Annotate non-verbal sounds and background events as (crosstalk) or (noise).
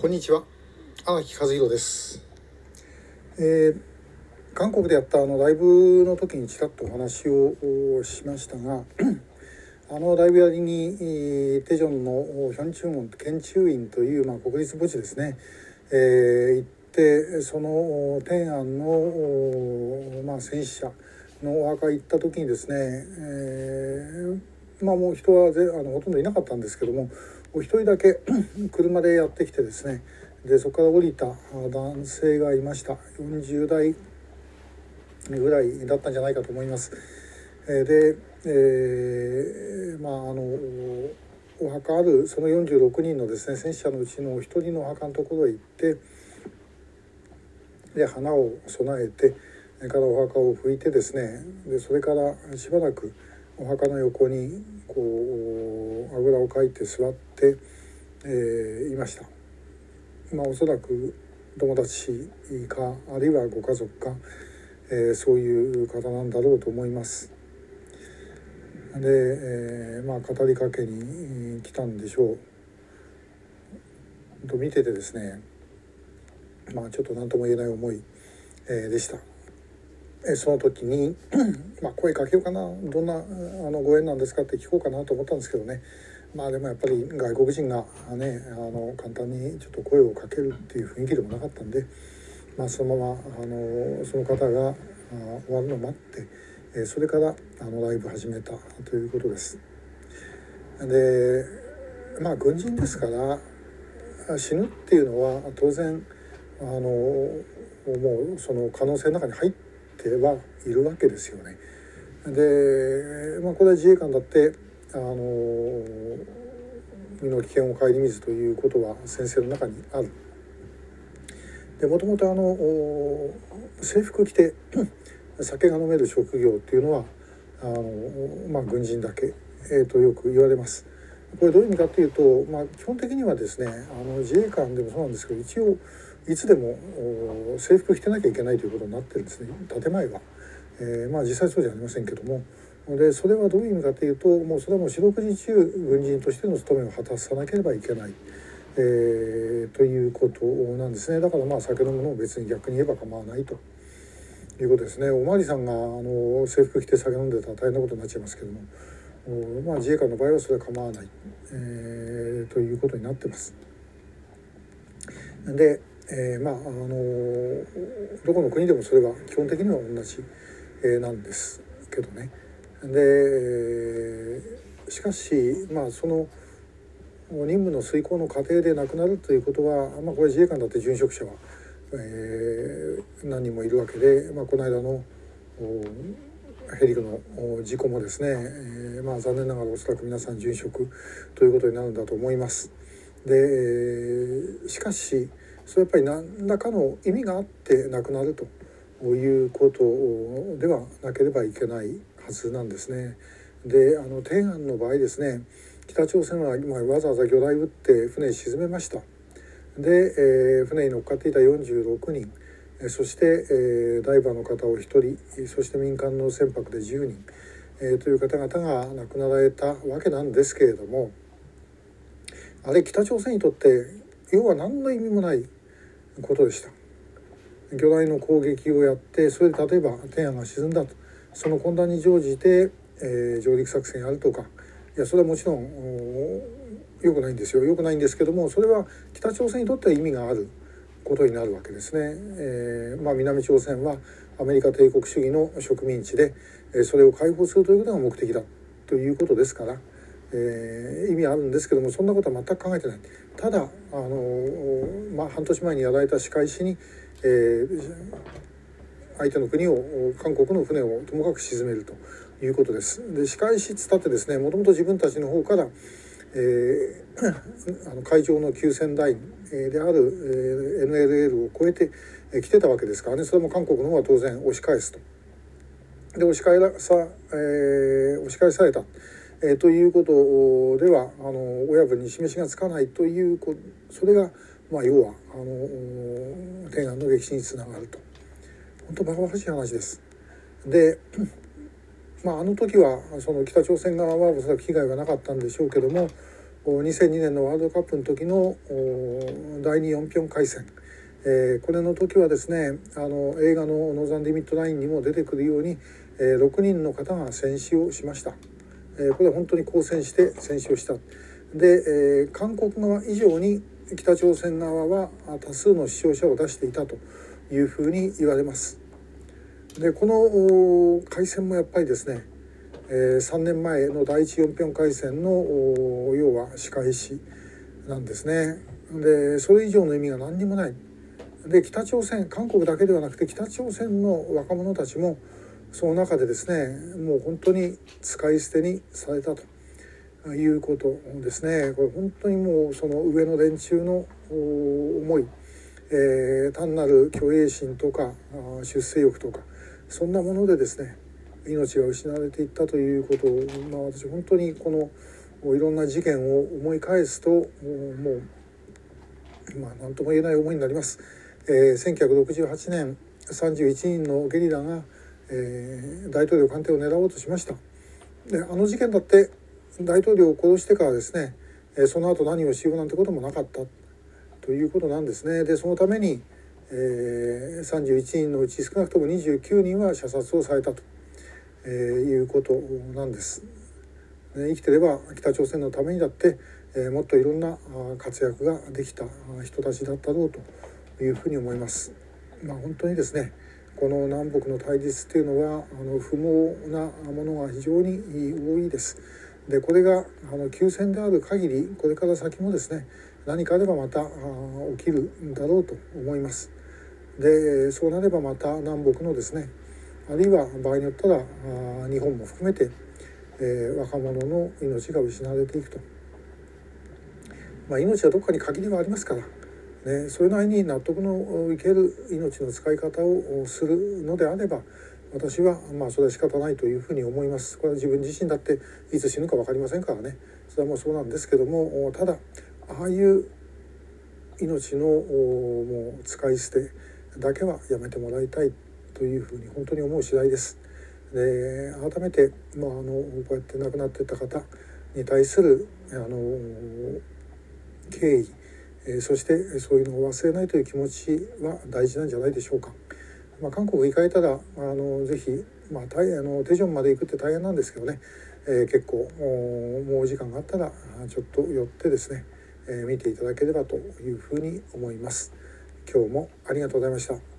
こんにちは。荒木和弘です、えー韓国でやったあのライブの時にちらっとお話をしましたが (clears throat) あのライブやりにテジョンのヒョンチューモン県中院という、まあ、国立墓地ですね、えー行ってその天安の、まあ、戦死者のお墓行った時にですね、えーまあもう人はぜあのほとんどいなかったんですけどもお一人だけ (clears throat) 車でやってきてですねでそこから降りたあ男性がいました40代ぐらいだったんじゃないかと思います。えーで、えーまああのお墓あるその46人のですね戦死者のうちのお一人のお墓のところへ行ってで花を備えてそれからお墓を拭いてですねでそれからしばらくお墓の横にこうあぐらをかいて座って、えーいました。まあ、おそらく友達かあるいはご家族か、えーそういう方なんだろうと思います。で、えーまあ語りかけに来たんでしょう。と見ててですねまあちょっと何とも言えない思い、えーでした。えその時に (clears throat) まあ声かけようかなどんなあのご縁なんですかって聞こうかなと思ったんですけどねまあでもやっぱり外国人がねあの簡単にちょっと声をかけるっていう雰囲気でもなかったんで、まあ、そのままあのその方があ終わるのを待って、えそれからあのライブ始めたということです。でまあ軍人ですから死ぬっていうのは当然あのもうその可能性の中に入ってはいるわけですよね。で、まあ、これは自衛官だってあの身の危険を顧みずということは先生の中にある。でもともとあの制服着て (clears throat) 酒が飲める職業っていうのはあの、まあ、軍人だけ、えーとよく言われます。これどういう意味かというと、まあ、基本的にはですねあの自衛官でもそうなんですけど一応いつでも制服着てなきゃいけないということになってるんですね。建前は。えーまあ実際そうじゃありませんけども。でそれはどういう意味かというともうそれはもう四六時中軍人としての務めを果たさなければいけない、えーということなんですね。だからまあ酒飲むのも別に逆に言えば構わないと。いうことですね。おまわりさんがあの制服着て酒飲んでたら大変なことになっちゃいますけども。おまあ自衛官の場合はそれは構わない、えーということになってます。で、えーまああのどこの国でもそれは基本的には同じ、えーなんですけどね。で、しかしまあその任務の遂行の過程で亡くなるということは、まあ、これ自衛官だって殉職者は、えー何人もいるわけで、まあ、この間のヘリの事故もですね、えーまあ、残念ながらおそらく皆さん殉職ということになるんだと思います。で、えーしかしそれやっぱり何らかの意味があって亡くなるということではなければいけないはずなんですね。であの天安の場合ですね北朝鮮は今わざわざ魚雷撃って船沈めました。で、えー船に乗っかっていた46人えーそして、えーダイバーの方を1人そして民間の船舶で10人、えーという方々が亡くなられたわけなんですけれどもあれ北朝鮮にとって要は何の意味もないことでした。魚雷の攻撃をやってそれで例えば天安が沈んだと。その混乱に乗じて、えー上陸作戦やるとか。いやそれはもちろん良くないんですよ。良くないんですけどもそれは北朝鮮にとっては意味がある。ことになるわけですね。えーまあ、南朝鮮はアメリカ帝国主義の植民地で、えーそれを解放するということが目的だ。ということですから、えー意味あるんですけどもそんなことは全く考えてない。ただあの、まあ、半年前にやられた仕返しに、えー相手の国を韓国の船をともかく沈めるということです。で仕返しっつったってですねもともと自分たちの方から、えー (coughs) あの海上の休戦ラインである、えー NLL を超えて、えー来てたわけですからねそれも韓国の方は当然押し返すと。で押し返さ、えー押し返された、えーということではあの親分に示しがつかないというこそれが、まあ、要はあの天安の歴史につながると。本当バカバカしい話です。で (clears throat) まあ、あの時はその北朝鮮側はおそらく被害はなかったんでしょうけども2002年のワールドカップの時の第2 4ピョン回戦、えー、これの時はですねあの映画の「ノーザン・リミット・ライン」にも出てくるように、えー、6人の方が戦死をしました、えー、これは本当に交戦して戦死をした。で、えー、韓国側以上に北朝鮮側は多数の死傷者を出していたというふうに言われます。でこの海戦もやっぱりですねえー、3年前の第一4辺海戦の要は仕返しなんですね。でそれ以上の意味が何にもない。で北朝鮮韓国だけではなくて北朝鮮の若者たちもその中でですねもう本当に使い捨てにされたということですねこれ本当にもうその上の連中の思い、えー、単なる虚栄心とか出世欲とかそんなものでですね命が失われていったということを、まあ、私本当にこのいろんな事件を思い返すともうまあ何とも言えない思いになります。えー、1968年31人のゲリラが、えー、大統領官邸を狙おうとしました。であの事件だって大統領を殺してからですね、えー、その後何をしようなんてこともなかったということなんですね。でそのために、えー、31人のうち少なくとも29人は射殺をされたと。えー、いうことなんです。ね生きてれば北朝鮮のためにだって、えー、もっといろんな活躍ができた人たちだったろうというふうに思います。まあ、本当にですねこの南北の対立っていうのはあの不毛なものが非常に多いです。でこれがあの休戦である限りこれから先もですね何かあればまた起きるんだろうと思います。でそうなればまた南北のですねあるいは場合によったら日本も含めて、えー、若者の命が失われていくと、まあ、命はどこかに限りはありますから、ね、それなりに納得のいける命の使い方をするのであれば私はまあそれは仕方ないというふうに思いますこれは自分自身だっていつ死ぬか分かりませんからねそれはもうそうなんですけどもただああいう命のもう使い捨てだけはやめてもらいたいというふうに本当に思う次第です。で改めて、まあ、あのこうやって亡くなっていった方に対するあの敬意、えそしてそういうのを忘れないという気持ちは大事なんじゃないでしょうか。まあ、韓国行かれたらあのぜひ、まあ、大あのテジョンまで行くって大変なんですけどね、えー、結構もうお時間があったらちょっと寄ってですね、えー、見ていただければというふうに思います。今日もありがとうございました。